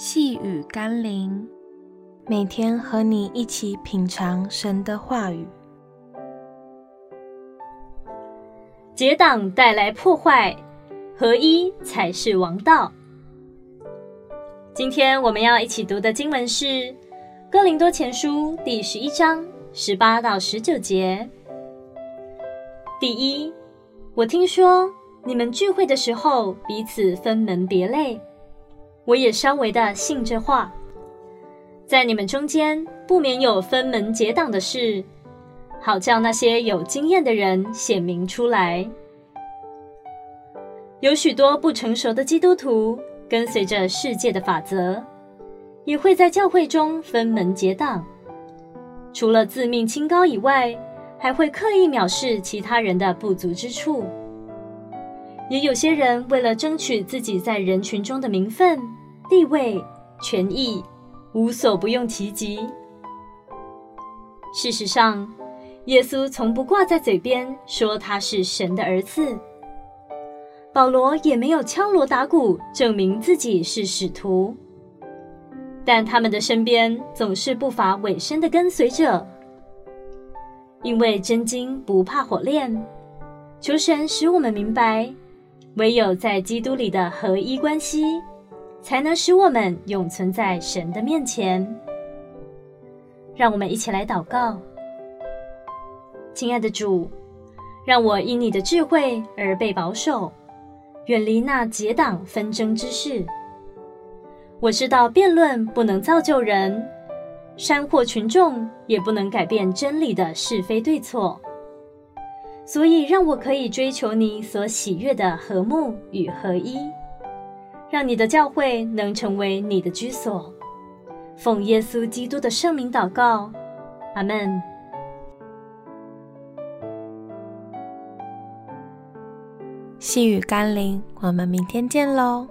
细雨甘霖，每天和你一起品尝神的话语。结党带来破坏，合一才是王道。今天我们要一起读的经文是《哥林多前书》第十一章十八到十九节。第一，我听说你们聚会的时候彼此分门别类。我也稍微的信这话，在你们中间不免有分门结党的事，好叫那些有经验的人显明出来。有许多不成熟的基督徒跟随着世界的法则，也会在教会中分门结党。除了自命清高以外，还会刻意藐视其他人的不足之处。也有些人为了争取自己在人群中的名分。地位、权益，无所不用其极。事实上，耶稣从不挂在嘴边说他是神的儿子。保罗也没有敲锣打鼓证明自己是使徒。但他们的身边总是不乏委身的跟随者。因为真金不怕火炼，求神使我们明白，唯有在基督里的合一关系。才能使我们永存在神的面前。让我们一起来祷告。亲爱的主，让我因你的智慧而被保守，远离那结党纷争之事。我知道辩论不能造就人，煽惑群众也不能改变真理的是非对错。所以，让我可以追求你所喜悦的和睦与合一。让你的教会能成为你的居所，奉耶稣基督的圣名祷告，阿门。细雨甘霖，我们明天见喽。